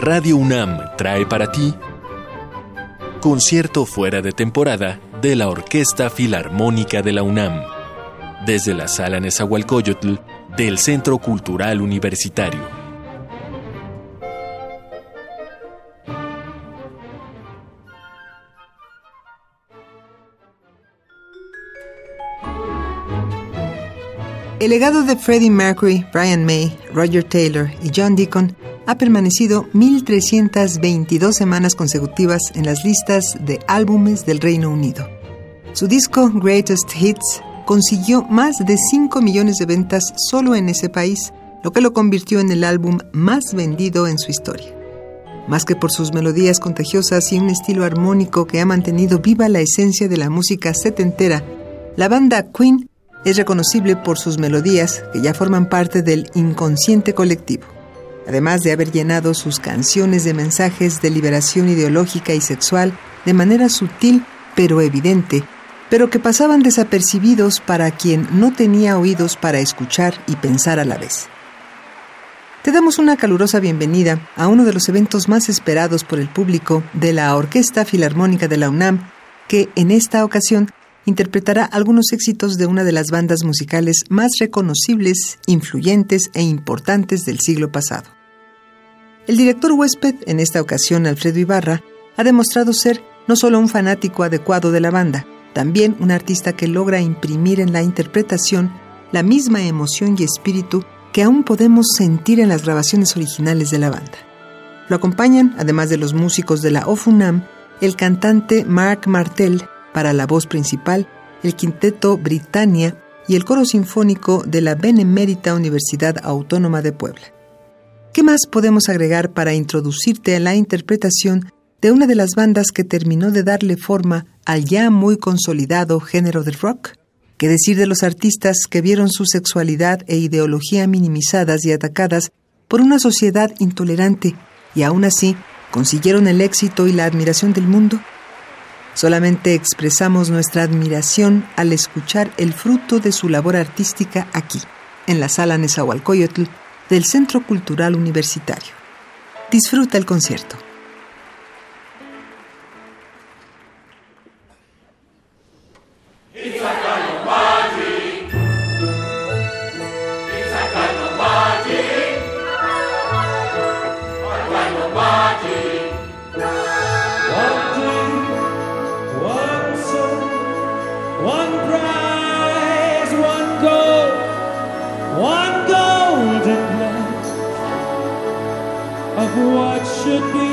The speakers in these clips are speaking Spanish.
Radio UNAM trae para ti concierto fuera de temporada de la Orquesta Filarmónica de la UNAM, desde la Sala Nezahualcóyotl del Centro Cultural Universitario. El legado de Freddie Mercury, Brian May, Roger Taylor y John Deacon ha permanecido 1.322 semanas consecutivas en las listas de álbumes del Reino Unido. Su disco Greatest Hits consiguió más de 5 millones de ventas solo en ese país, lo que lo convirtió en el álbum más vendido en su historia. Más que por sus melodías contagiosas y un estilo armónico que ha mantenido viva la esencia de la música setentera, la banda Queen es reconocible por sus melodías que ya forman parte del inconsciente colectivo además de haber llenado sus canciones de mensajes de liberación ideológica y sexual de manera sutil pero evidente, pero que pasaban desapercibidos para quien no tenía oídos para escuchar y pensar a la vez. Te damos una calurosa bienvenida a uno de los eventos más esperados por el público de la Orquesta Filarmónica de la UNAM, que en esta ocasión interpretará algunos éxitos de una de las bandas musicales más reconocibles, influyentes e importantes del siglo pasado. El director huésped, en esta ocasión Alfredo Ibarra, ha demostrado ser no solo un fanático adecuado de la banda, también un artista que logra imprimir en la interpretación la misma emoción y espíritu que aún podemos sentir en las grabaciones originales de la banda. Lo acompañan, además de los músicos de la OFUNAM, el cantante Mark Martel para la voz principal, el quinteto Britannia y el coro sinfónico de la Benemérita Universidad Autónoma de Puebla. ¿Qué más podemos agregar para introducirte a la interpretación de una de las bandas que terminó de darle forma al ya muy consolidado género del rock? ¿Qué decir de los artistas que vieron su sexualidad e ideología minimizadas y atacadas por una sociedad intolerante y aún así consiguieron el éxito y la admiración del mundo? Solamente expresamos nuestra admiración al escuchar el fruto de su labor artística aquí, en la sala Nezahualcóyotl del Centro Cultural Universitario. Disfruta el concierto. Should be.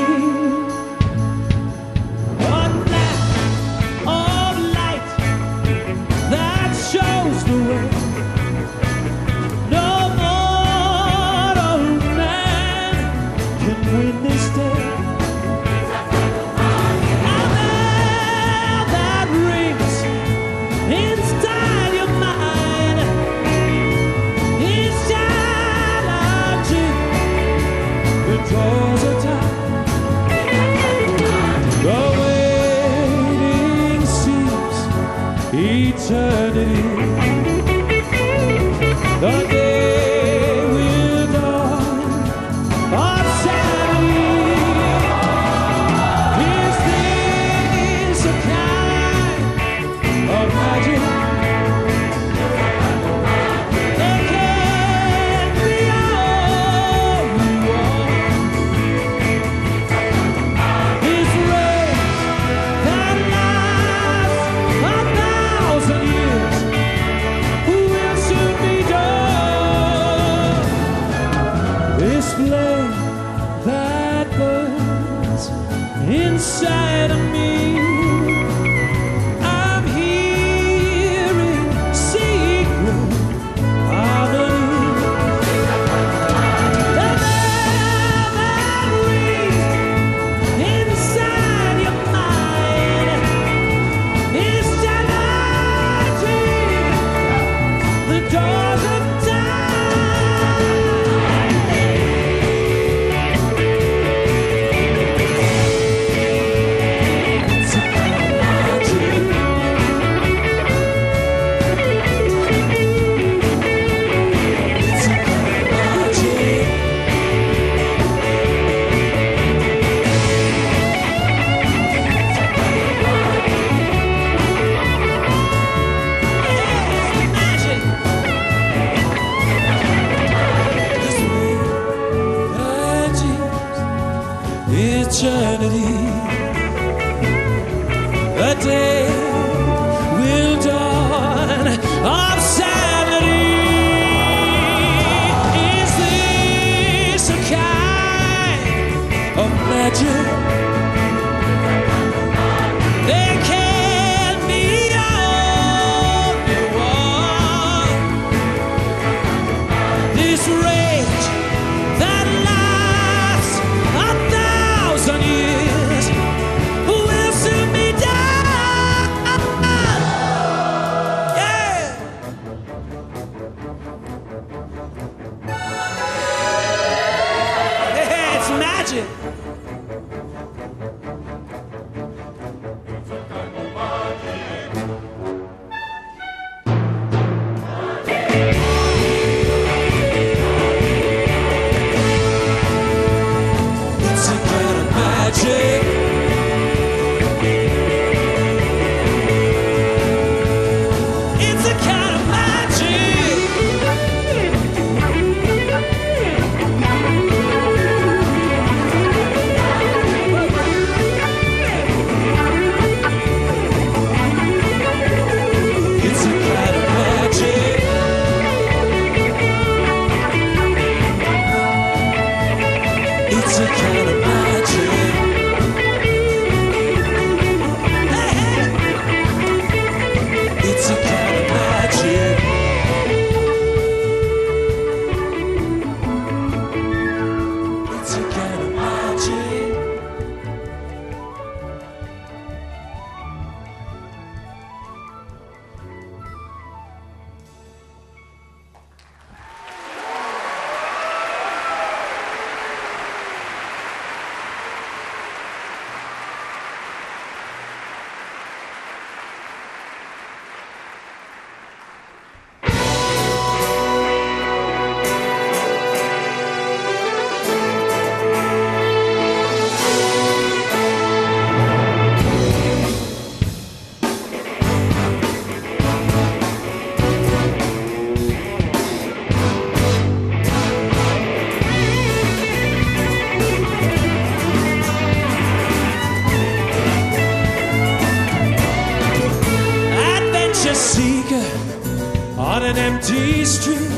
D street.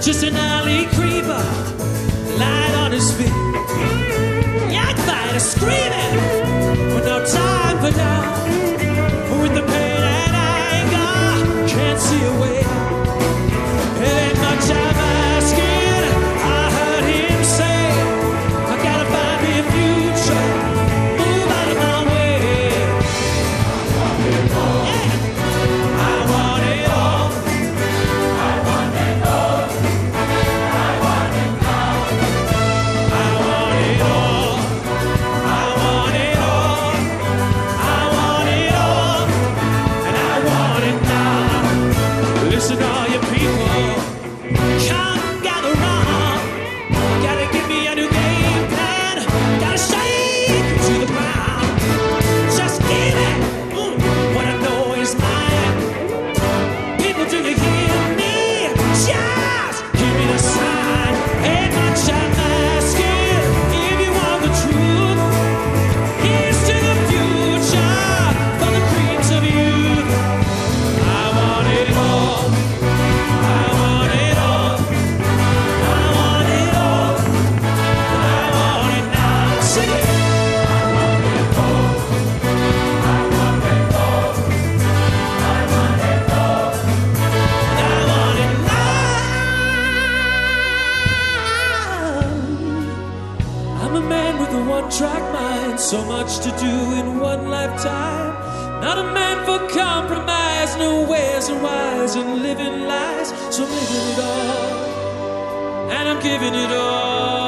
Just an alley creeper, light on his feet. Yak fighter screaming. So much to do in one lifetime. Not a man for compromise, no ways are wise and living lies. So I'm living it all, and I'm giving it all.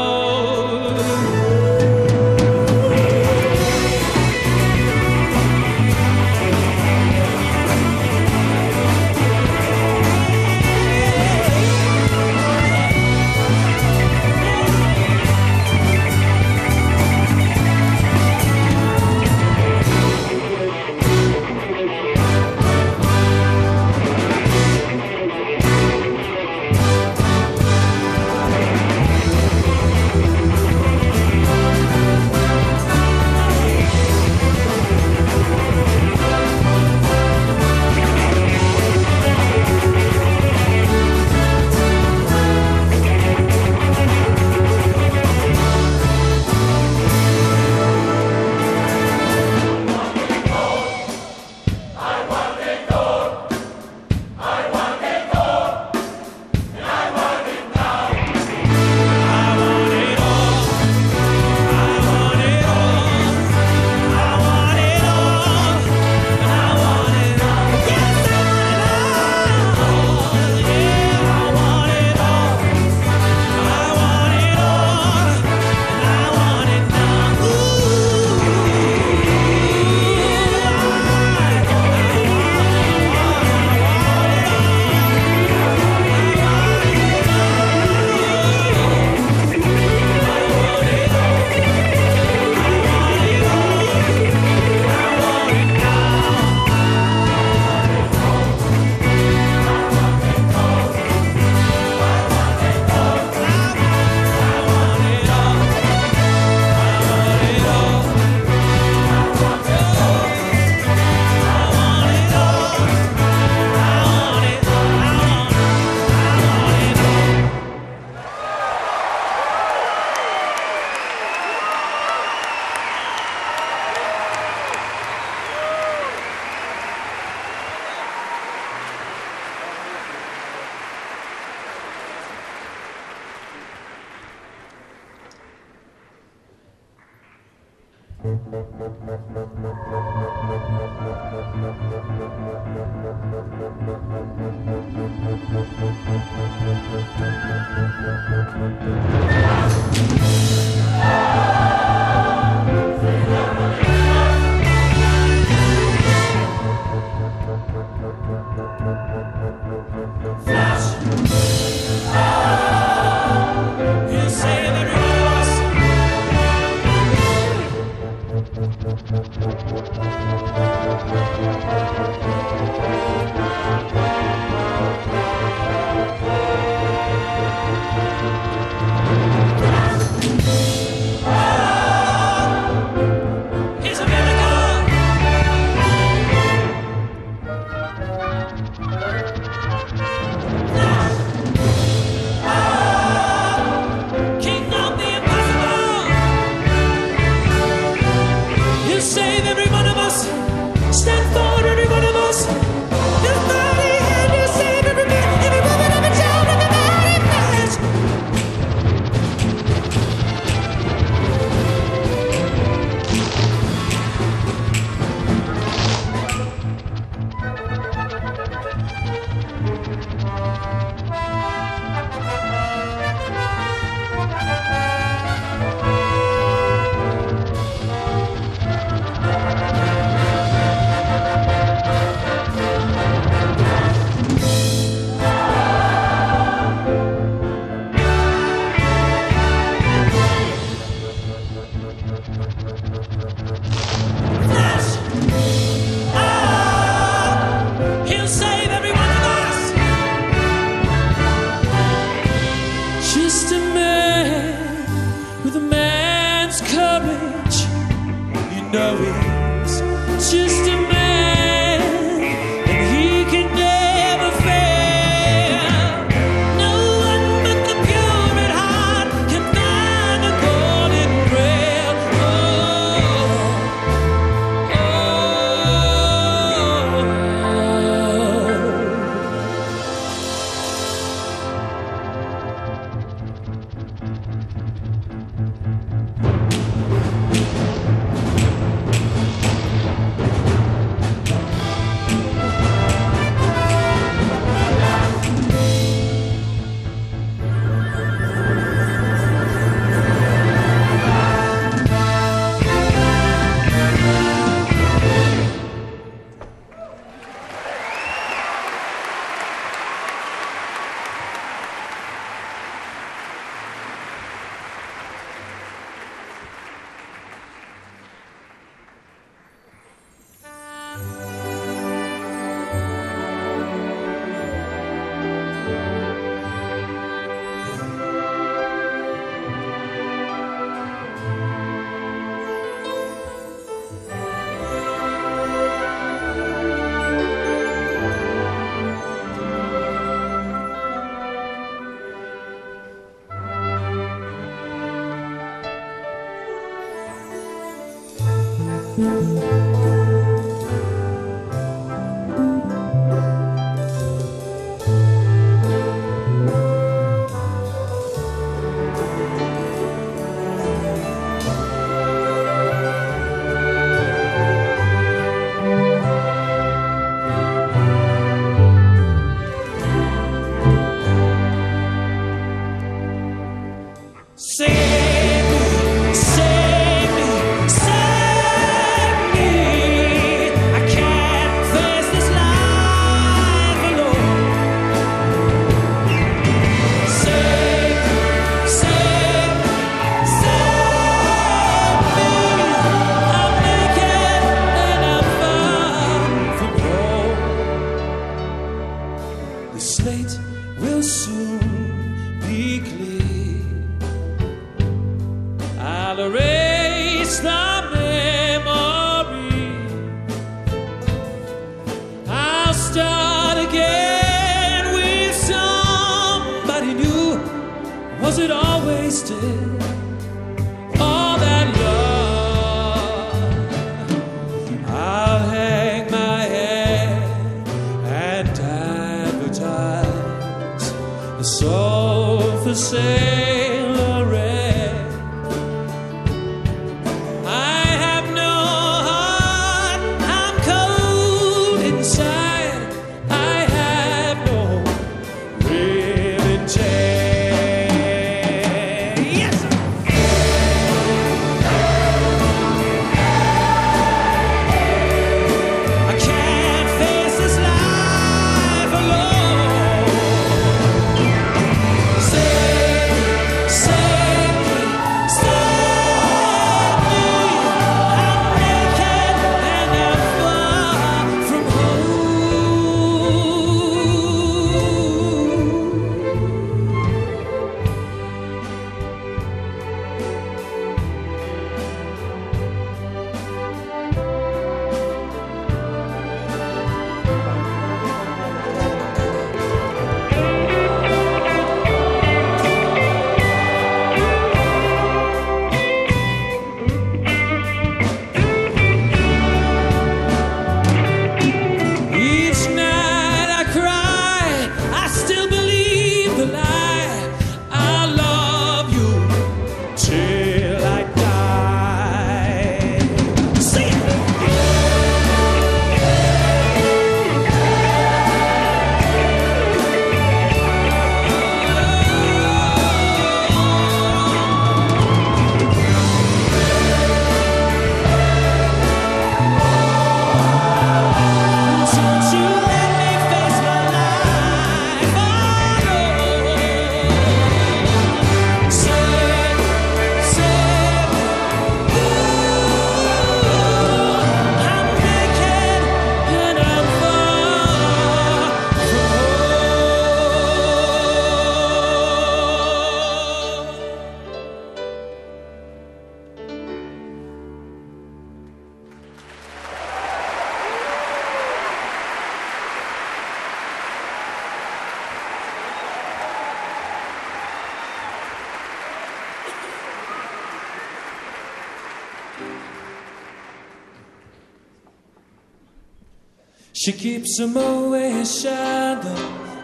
She keeps a Moet shadow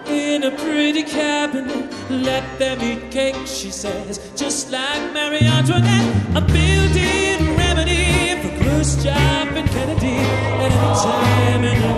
in a pretty cabinet. Let them eat cake, she says, just like Marie Antoinette. A built-in remedy for Khrushchev and Kennedy. Anytime and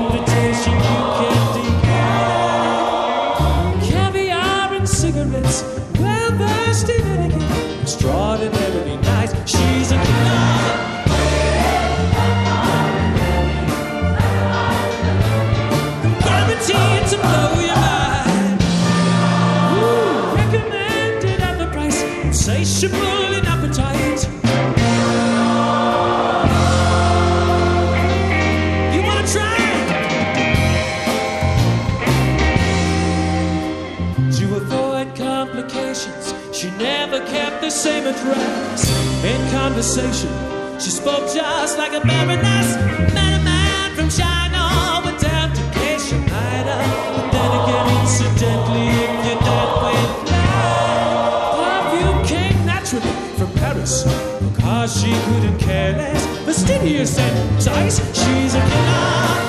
same address. In conversation, she spoke just like a baroness. Met a man from China without a case you might have. But then again, incidentally, if you're dead, wait, Love you came naturally from Paris because she couldn't care less. Fastidious and nice, she's a killer.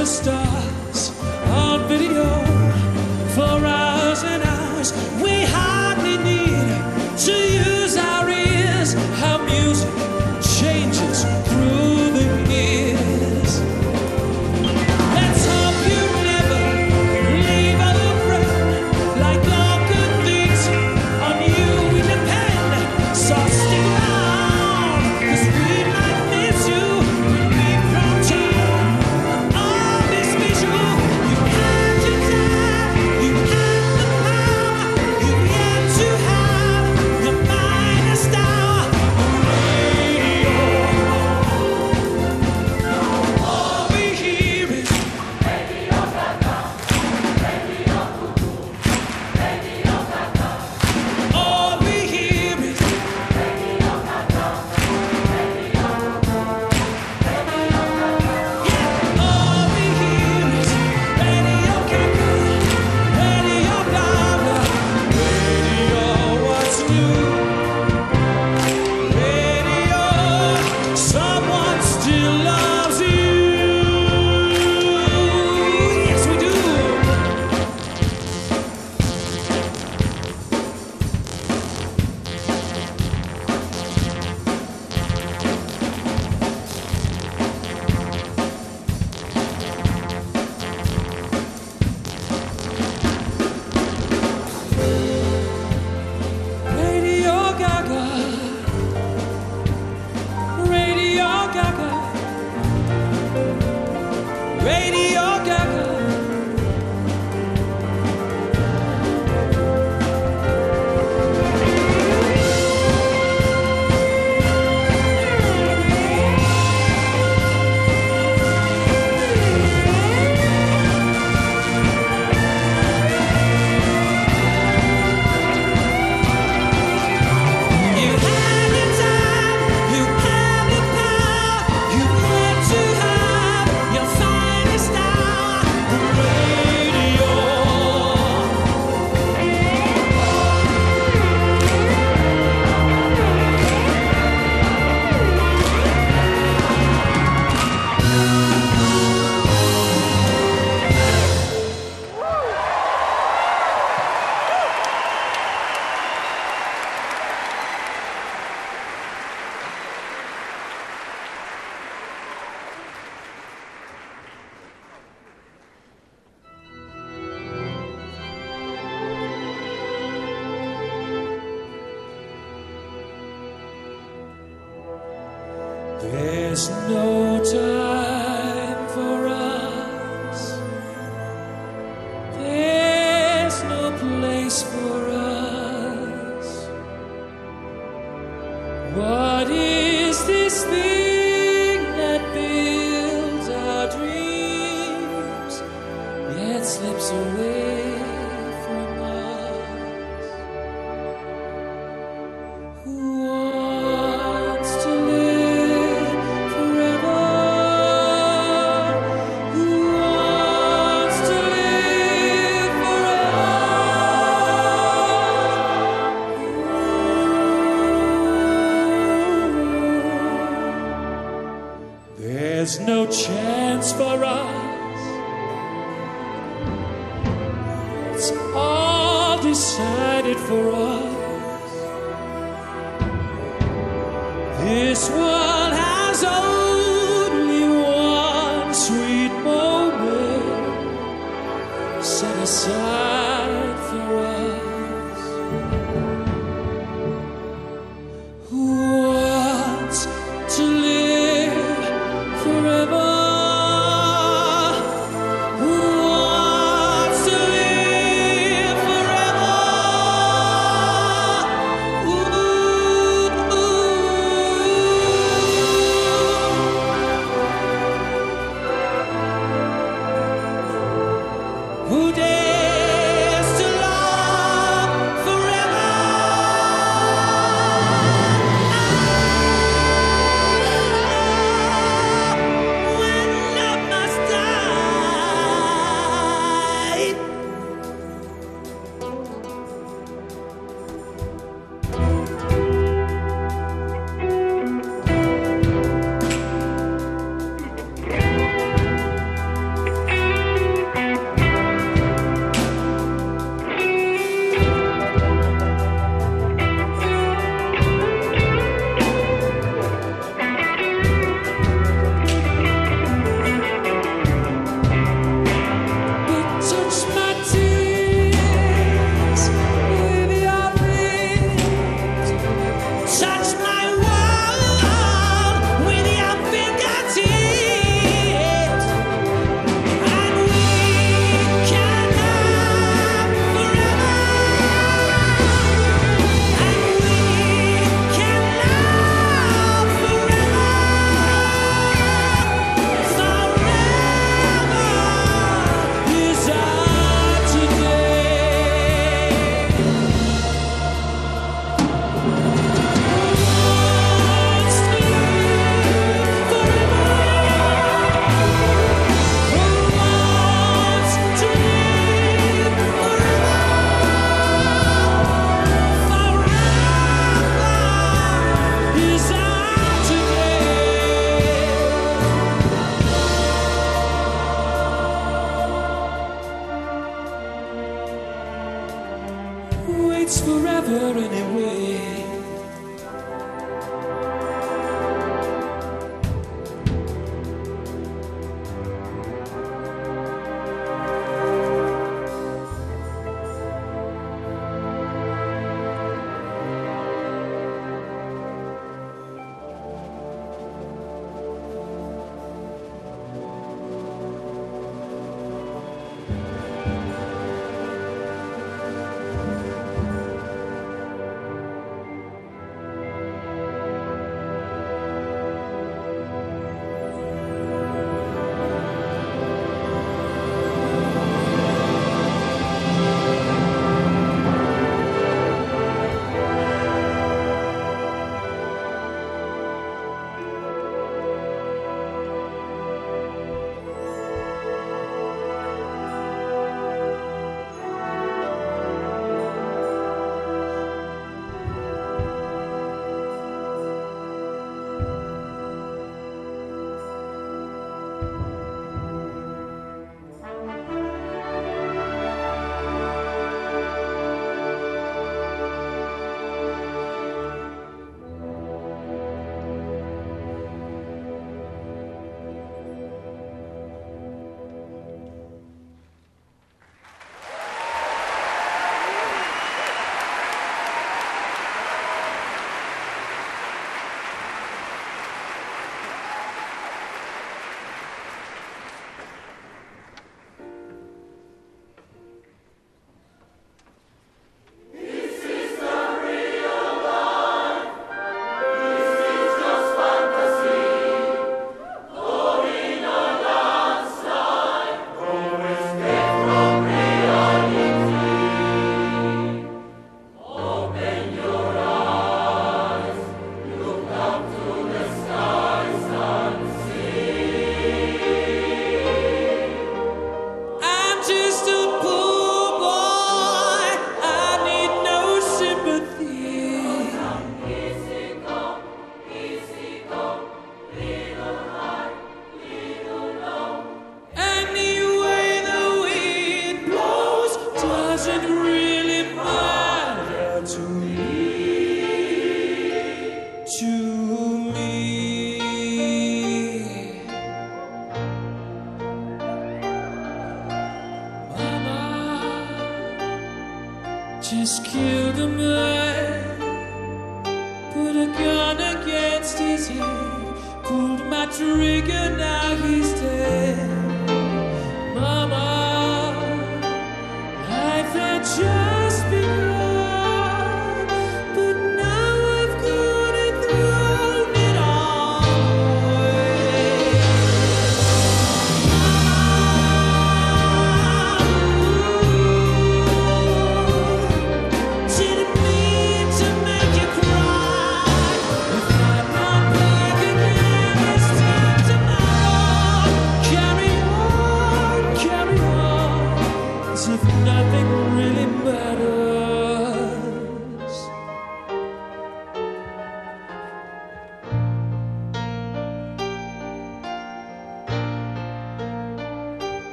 the stars on video for hours and hours. We There's no time.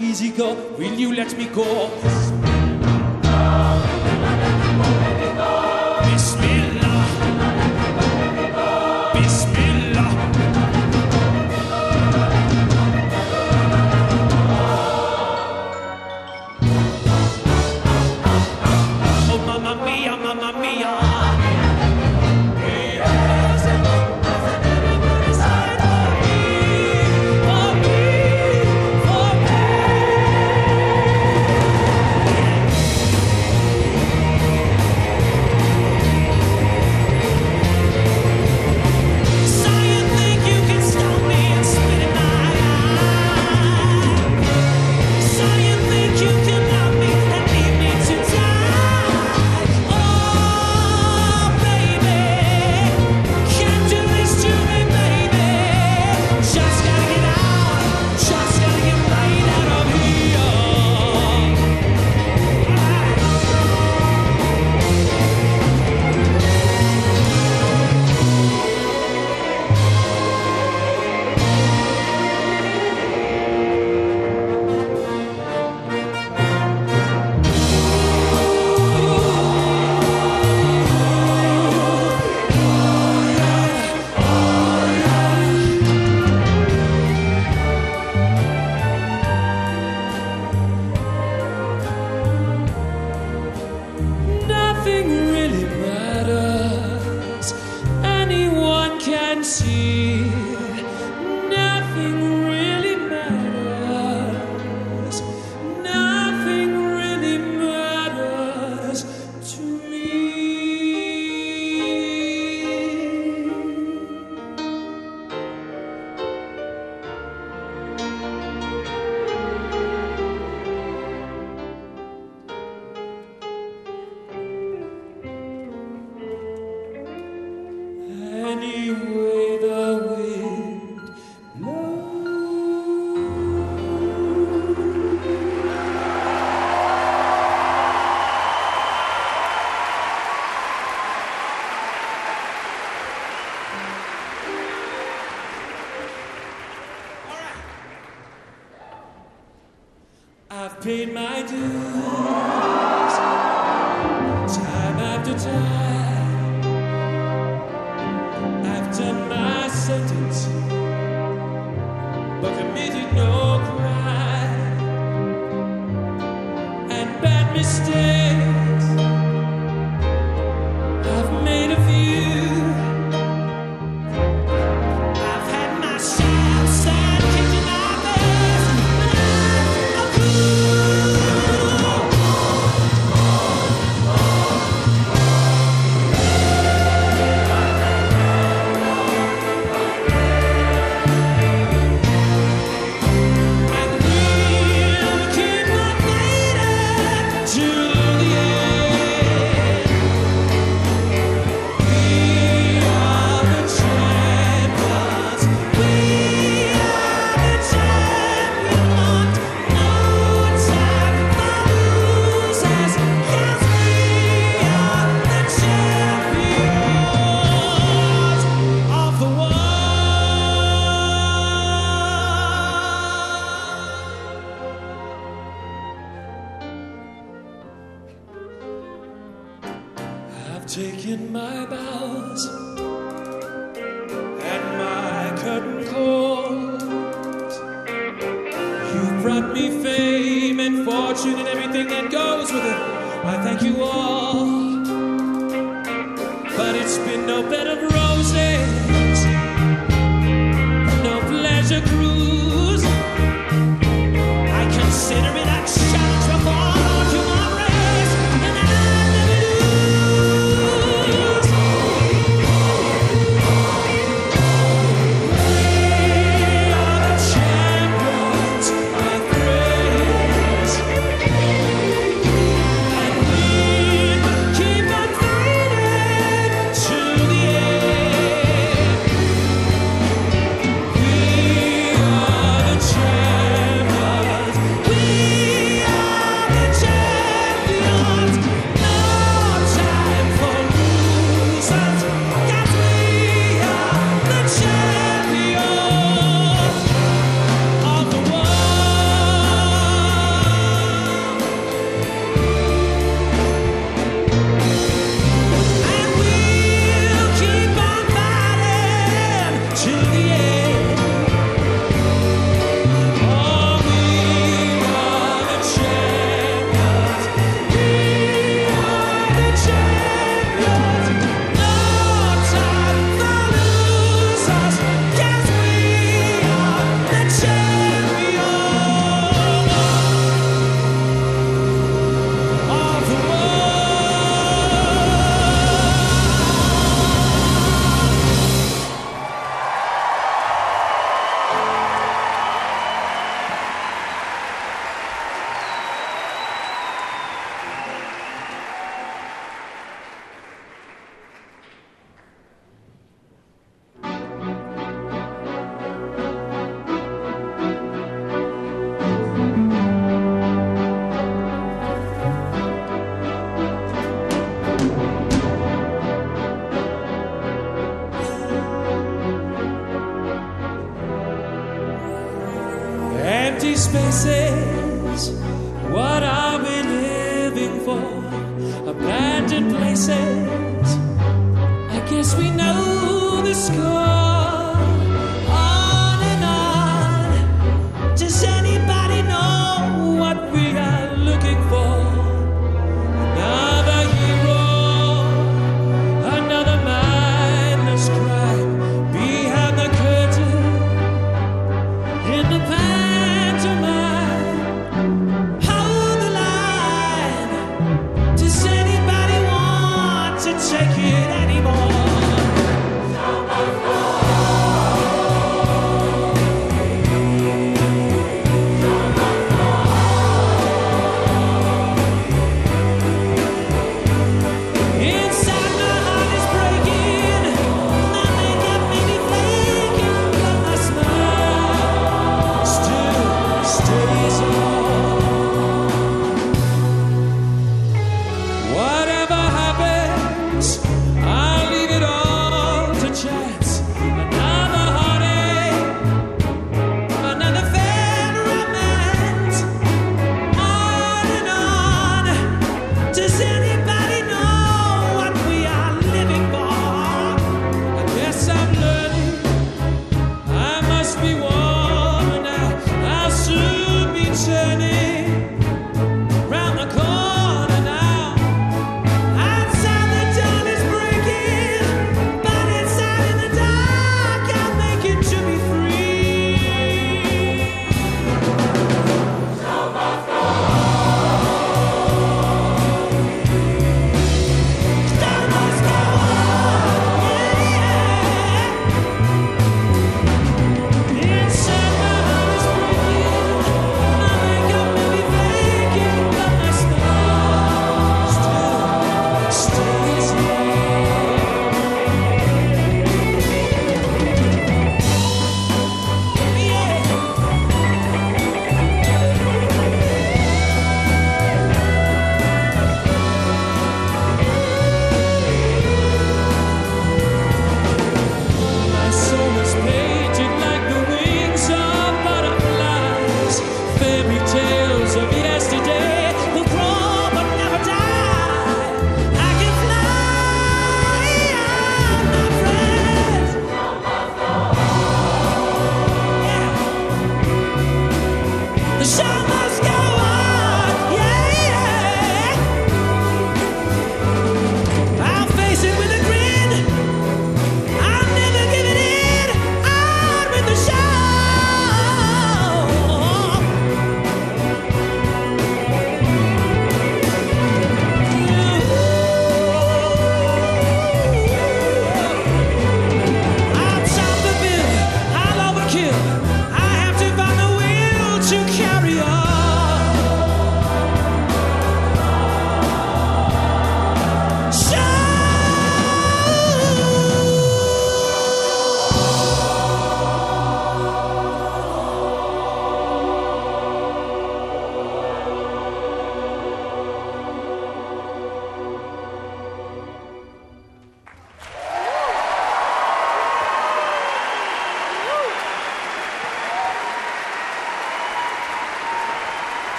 easy go, will you let me go?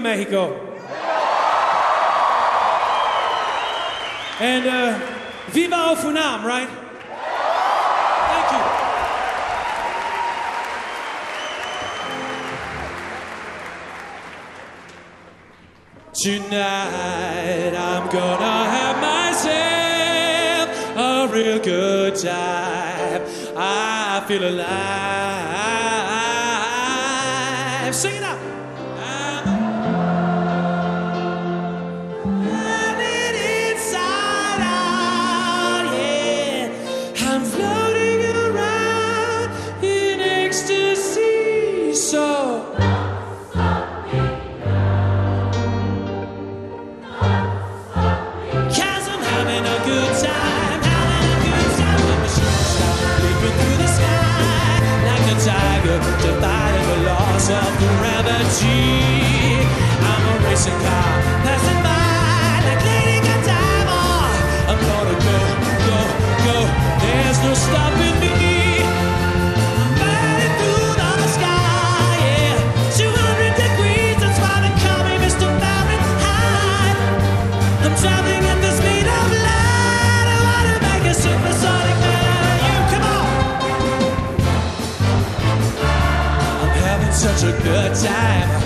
Mexico! And uh, Viva Ofunam, right? Thank you. Tonight I'm gonna have myself a real good time. I feel alive. Sing time.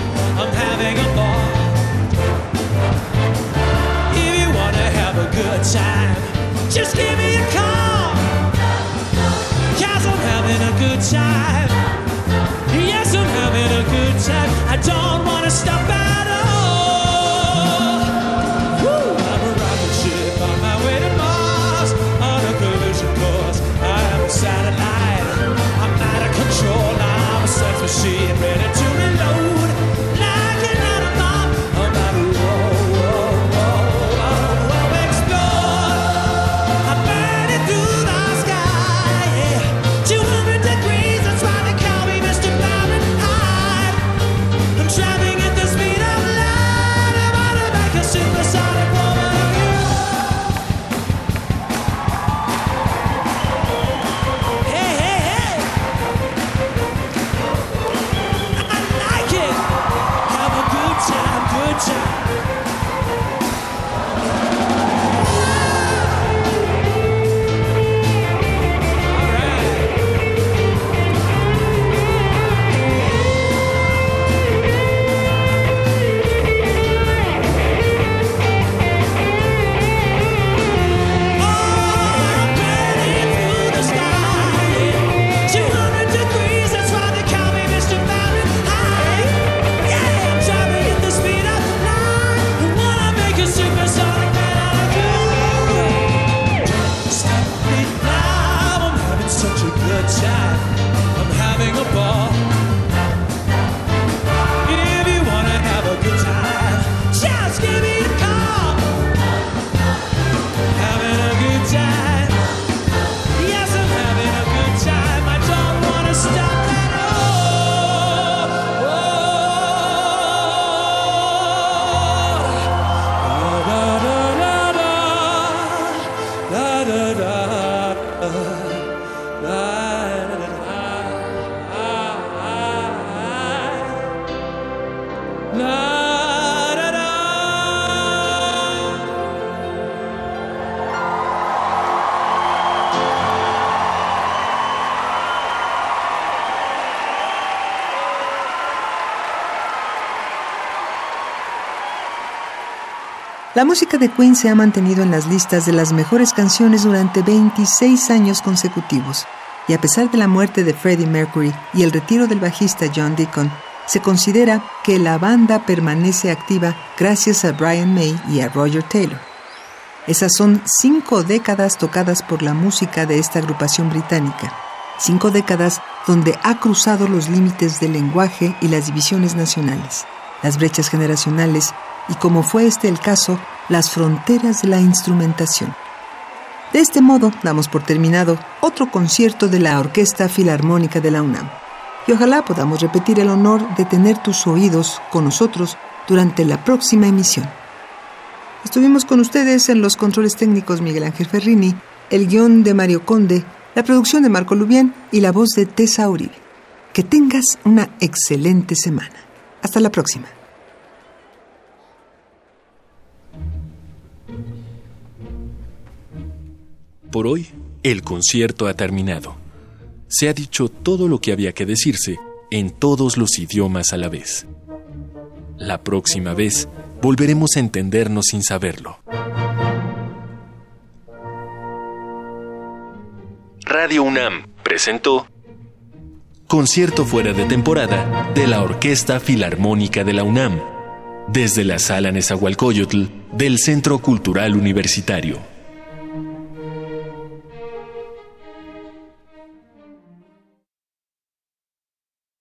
La música de Queen se ha mantenido en las listas de las mejores canciones durante 26 años consecutivos, y a pesar de la muerte de Freddie Mercury y el retiro del bajista John Deacon, se considera que la banda permanece activa gracias a Brian May y a Roger Taylor. Esas son cinco décadas tocadas por la música de esta agrupación británica, cinco décadas donde ha cruzado los límites del lenguaje y las divisiones nacionales, las brechas generacionales y, como fue este el caso, las fronteras de la instrumentación. De este modo, damos por terminado otro concierto de la Orquesta Filarmónica de la UNAM. Y ojalá podamos repetir el honor de tener tus oídos con nosotros durante la próxima emisión. Estuvimos con ustedes en los controles técnicos Miguel Ángel Ferrini, el guion de Mario Conde, la producción de Marco Lubián y la voz de Tessa Uribe. Que tengas una excelente semana. Hasta la próxima. Por hoy, el concierto ha terminado. Se ha dicho todo lo que había que decirse en todos los idiomas a la vez. La próxima vez volveremos a entendernos sin saberlo. Radio UNAM presentó Concierto fuera de temporada de la Orquesta Filarmónica de la UNAM, desde la Sala Nezahualcóyotl del Centro Cultural Universitario.